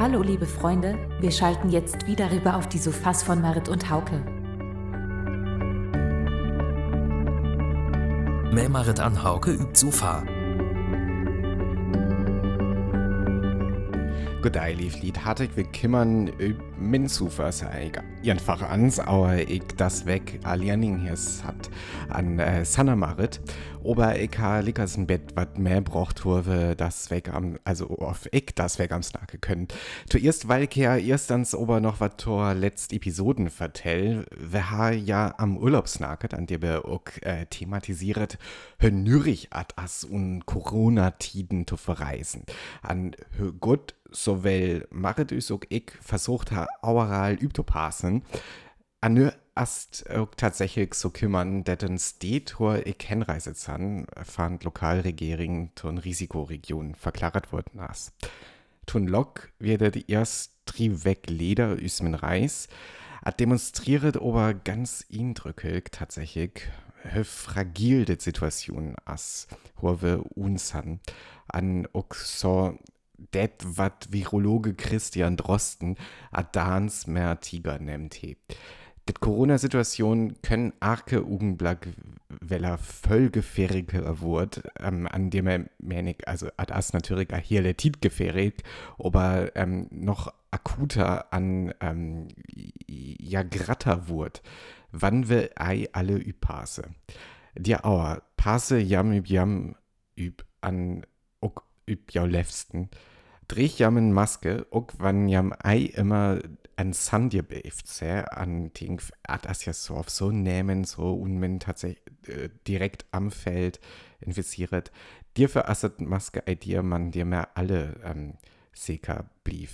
Hallo liebe Freunde, wir schalten jetzt wieder rüber auf die Sofas von Marit und Hauke. Mehr Marit an Hauke übt Sofa. Goddag, lief Lied hartig wir kimmern üb min Sofa sei einfach ans, aber ich das weg aliening hier hat an äh, Sanna Marit. Ober ich ha lickers ein Bett, wat mehr braucht wurde, das weg am, also auf ich das weg am Snake können. Zuerst, weil ich ja erstens ober noch wat tor letzt Episoden vertell, wir ha ja am Urlaubsnaket, an dem wir auch äh, thematisiert, hönürig at as und Corona-Tiden zu verreisen. An gut, sowohl Marit us auch ich versucht ha, aural übtopassen, an ast auch tatsächlich so kümmern, dass den wo ich hinreise kann, fand Lokalregierung tun Risikoregionen verklart worden as. Tun Lok wird die erst weg Leder üs Reis, hat demonstriert aber ganz eindrücklich tatsächlich, wie fragil die Situation as, wir uns han. An auch so det, wat Virologe Christian Drosten Adans mehr Tiger nennt. Die Corona-Situation können arke Augenblick, weil er voll gefährlicher wird, ähm, an dem er menig, also das natürlich hier letit gefährlich, aber ähm, noch akuter an ähm, ja gratter wird. Wann will ei alle übpasse? Die Auer, passe jam üb jam üb an üb jau lefsten. Dreh jammen Maske, ok wann jam ei immer an Sandje beeft, an Ting, das ja so auf so nehmen, so und man tatsächlich äh, direkt am Feld infiziert. Dir für Asset Maske ei dir man dir mehr alle ähm, Seka blieb.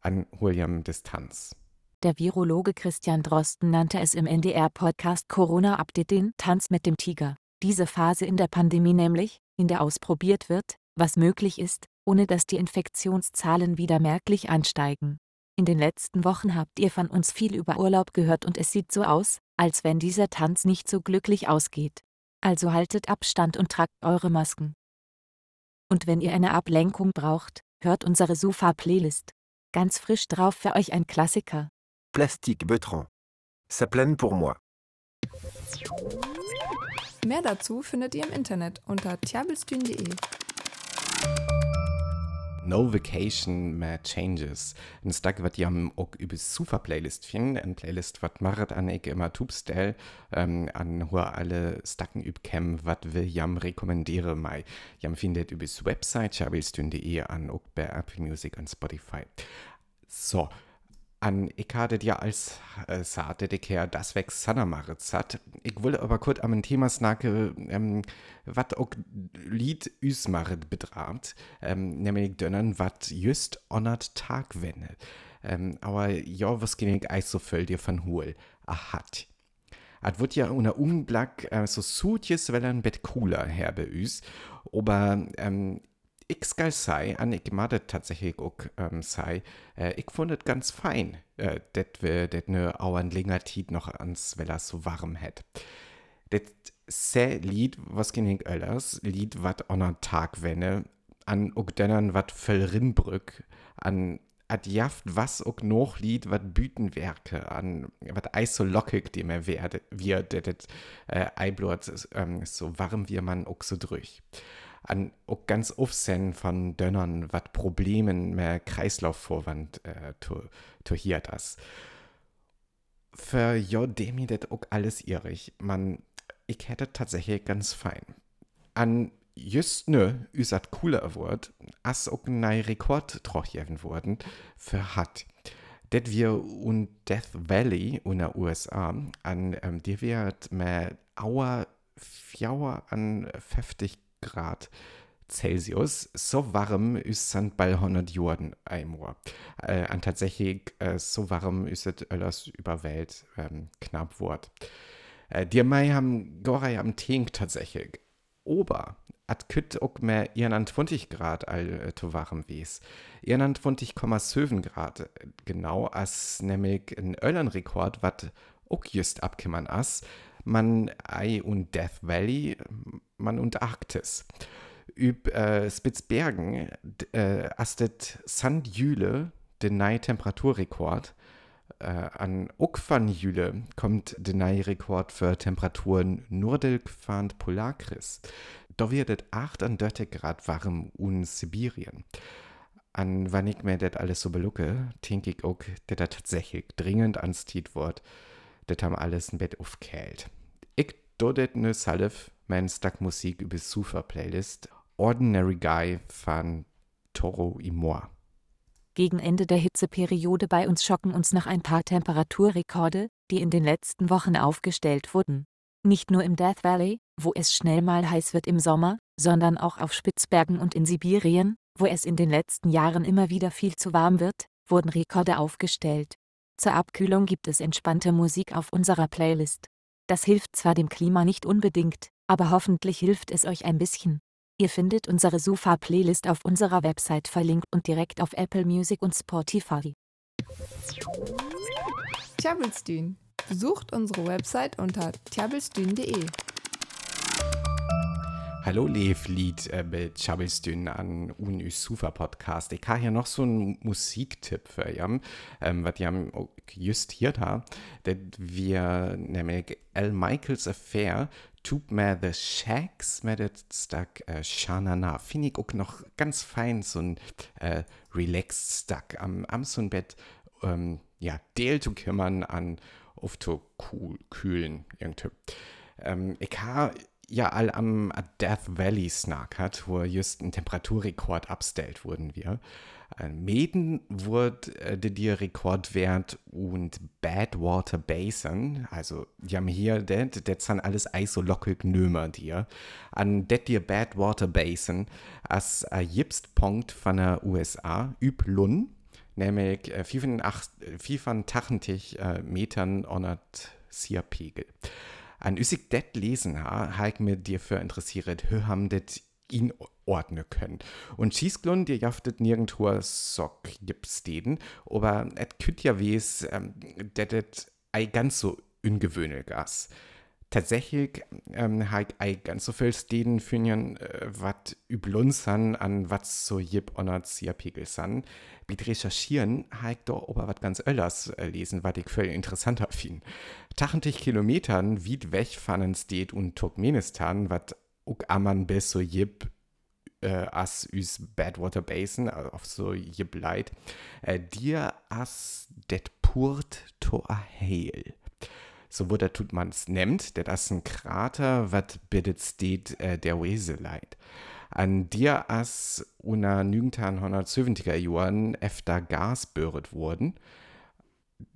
An William Distanz. Der Virologe Christian Drosten nannte es im NDR-Podcast Corona-Update den Tanz mit dem Tiger. Diese Phase in der Pandemie nämlich, in der ausprobiert wird, was möglich ist, ohne dass die Infektionszahlen wieder merklich ansteigen. In den letzten Wochen habt ihr von uns viel über Urlaub gehört und es sieht so aus, als wenn dieser Tanz nicht so glücklich ausgeht. Also haltet Abstand und tragt eure Masken. Und wenn ihr eine Ablenkung braucht, hört unsere Sofa-Playlist. Ganz frisch drauf für euch ein Klassiker. Plastique Betrand. Ça plaine pour moi. Mehr dazu findet ihr im Internet unter tiabelstühn.de. No Vacation, mehr Changes. Ein Stück, was ihr auch über super Playlist finden. Eine Playlist, was macht an ich immer Tubstell, ähm, an wo alle Stacken übkämmen, was wir jam rekommendiere mei. Jam findet über Website, chabelstün.de an auch bei Apple Music und Spotify. So an ich hatte ja als äh, sagte ich her, das weg Sanamaritz hat. Ich wollte aber kurz am Thema snacke, ähm, was auch Lied Üsmarit betracht, ähm, nämlich dönnern, was just onnert Tag wenne. Ähm, aber ja, was ging ich so voll dir von Hol? Ahat. Es wird ja unter Umblick äh, so sutjes, weil ein Bett cooler her bei uns. Aber ähm, ich skal sei, an ich mache tatsächlich auch ähm, sei, äh, ich fand es ganz fein, äh, dat wir det ne länger Tiet noch ans Wellers so warm hätt. Det se Lied, was ging ich öllers, Lied wat on Tag wenne, an ook dennern wat voll Rinbrück, an at jaft was ook noch Lied wat Bütenwerke, an wat eis so lockig dem er werde, wir det äh, Eiblort ähm, so warm wie man ook so durch an auch ganz oft von Dönnern, was Problemen mehr Kreislaufvorwand äh, to, hier das. Für jo demi det auch alles irrig. Man, ich hätte tatsächlich ganz fein. An just nö, üsat cooler Wort, as auch nei Rekord trochjeven worden, für hat. Det wir und Death Valley in der USA an ähm, die wird mehr Auer Fjauer an 50 Grad Celsius. So warm ist es bei 100 Jahren einmal. Äh, und tatsächlich äh, so warm ist es alles über Welt ähm, knapp Wort. Äh, die Mai haben Gorei am Tink tatsächlich. Ober, at kütt auch mehr 21 Grad all äh, zu warm wies. 21,7 Grad äh, genau, als nämlich ein Öllernrekord, was auch just abkimmern as man ei und Death Valley, man und Arktis. Üb äh, Spitzbergen äh, astet Sandjüle den neuen Temperaturrekord. Äh, an Ukvan Jüle kommt der neue Rekord für Temperaturen Nordelgfand Polarkris. Da wird es 38 Grad warm in Sibirien. An wann ich mir das alles so belucke, denke ich auch, dass das tatsächlich dringend ans Tiet wird. Das haben alles ein Bett aufgehält. Ich dodet ne Salif, mein Stack Musik über Super Playlist Ordinary Guy von Toro y Moi. Gegen Ende der Hitzeperiode bei uns schocken uns noch ein paar Temperaturrekorde, die in den letzten Wochen aufgestellt wurden. Nicht nur im Death Valley, wo es schnell mal heiß wird im Sommer, sondern auch auf Spitzbergen und in Sibirien, wo es in den letzten Jahren immer wieder viel zu warm wird, wurden Rekorde aufgestellt. Zur Abkühlung gibt es entspannte Musik auf unserer Playlist. Das hilft zwar dem Klima nicht unbedingt, aber hoffentlich hilft es euch ein bisschen. Ihr findet unsere Sufa-Playlist auf unserer Website verlinkt und direkt auf Apple Music und Spotify. Tjabelstün. Besucht unsere Website unter tjabelstün.de. Hallo Lied äh, mit Chabelstün an un Podcast. Ich habe hier noch so einen Musiktipp für ihr, ähm, was ihr just hier da, dass wir nämlich L. Michaels Affair tut mir The Shacks mit der Stack äh, Shanana. Finde ich auch noch ganz fein, so ein äh, Relaxed Stack am, am so ein Bett, ähm, ja, Del zu kümmern an auf zu cool, kühlen irgendwie. Ähm, ich habe ja all am Death Valley Snack hat, wo just ein Temperaturrekord abstellt wurden wir. Äh, Meden wurde äh, der Rekordwert und Badwater Basin, also die haben hier, das sind alles isolockig Nömer dir, an det dir Badwater Basin als Jipstpunkt von der USA üb Lun, nämlich äh, 85 äh, Metern onert Sierpegel an üsig det lesen ha, ha mir dir für interessiert, hör ham det ihn ordnen können. Und Schießglun, dir jaftet nirgendwo Sock gibt's den, aber et küt ja wes, ähm, det et ei ganz so ungewöhnlich gas. Tatsächlich ähm, ha ich ganz so viel Steden fünjen, äh, wat üblun san, an wat so jip onat Siapegel san. Mit recherchieren ha ich doch aber wat ganz öllers äh, lesen, wat ich völlig interessanter fin. 80 Kilometern weit weg von steht und Turkmenistan, was auch aman bis so jib äh, as üs Badwater Basin, also auf so jib leid, äh, dir as det purt to a hail. So wurde tut man's nennt, der das ein Krater, wat bittet steht äh, der Wese leid. An dir as una 1970er Jahren efter Gas böret wurden,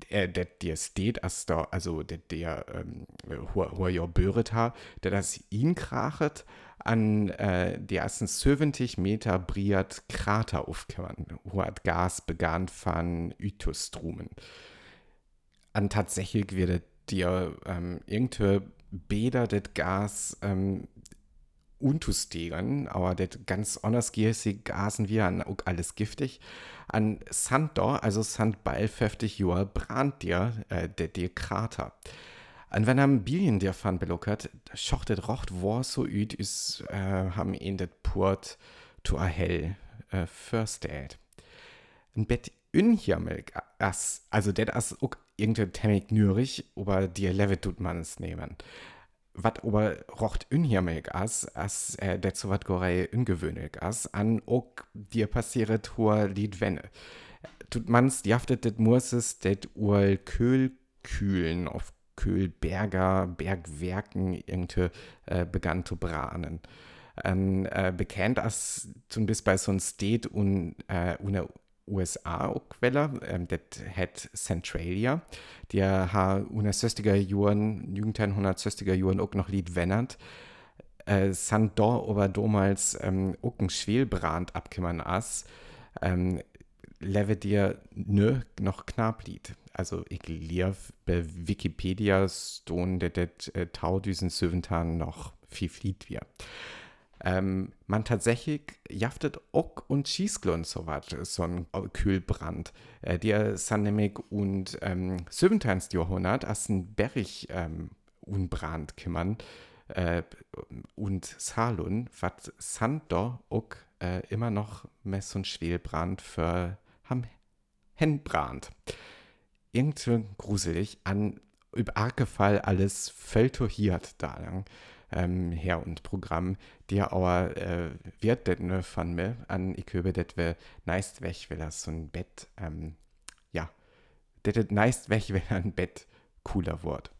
äh, der, der steht, als da, also der, der ähm, wo ja böret ha, der das ihn krachet, an äh, die ersten 70 Meter briert Krater aufkommen, wo hat Gas begann von Ytostrumen. An tatsächlich wird dir ähm, irgendwie Bäder das Gas ähm, untustegen, aber das ganz anders gasen wir an alles giftig. An Sandor, also Sandball 50 Jahre, brannt dir äh, der, der Krater. Und wenn am Bilien der Fan belockert, schochtet rocht wo so üd is, äh, haben ihn das Port to a hell äh, first aid. Ein Bett unjammelg as, also det as auch irgendwie temmig nürig, aber die Level tut man es nehmen wat aber rocht unjammelg as, as äh, det so wat gorei ungewöhnlich as, an ok dir passiert hoher Lied wenne. Tut mans jaftet det Murses det ual Köhl kühlen auf Köhlberger Bergwerken irgendwie äh, begann zu branen. Ähm, äh, bekannt as zum bis bei so ein State und äh, una USA-Quelle, ähm, das hat Centralia, die hat in den 60er Jahren, 1960er Jahren auch noch Lied wennert, äh, sind da aber damals ähm, auch ein Schwelbrand abgekommen as, ähm, leve dir nö noch knapp Lied. Also ich lief bei Wikipedia stone, das äh, Tau diesen noch viel Lied wir ähm, man tatsächlich jaftet auch und schießglon so was, so ein Kühlbrand. Äh, die sind nämlich und ähm, 17. Jahrhundert als ein Berg ähm, unbrand kümmern äh, und Salon, was da auch äh, immer noch mehr so ein Schwelbrand für haben Henbrand. Irgendwie gruselig, an über Arkefall alles völtohiert da lang ähm, her und Programm, die aber äh, wird det ne von mir an ich höre det wir neist weg, will das so ein Bett, ähm, ja, det neist weg, wenn ein Bett cooler wird.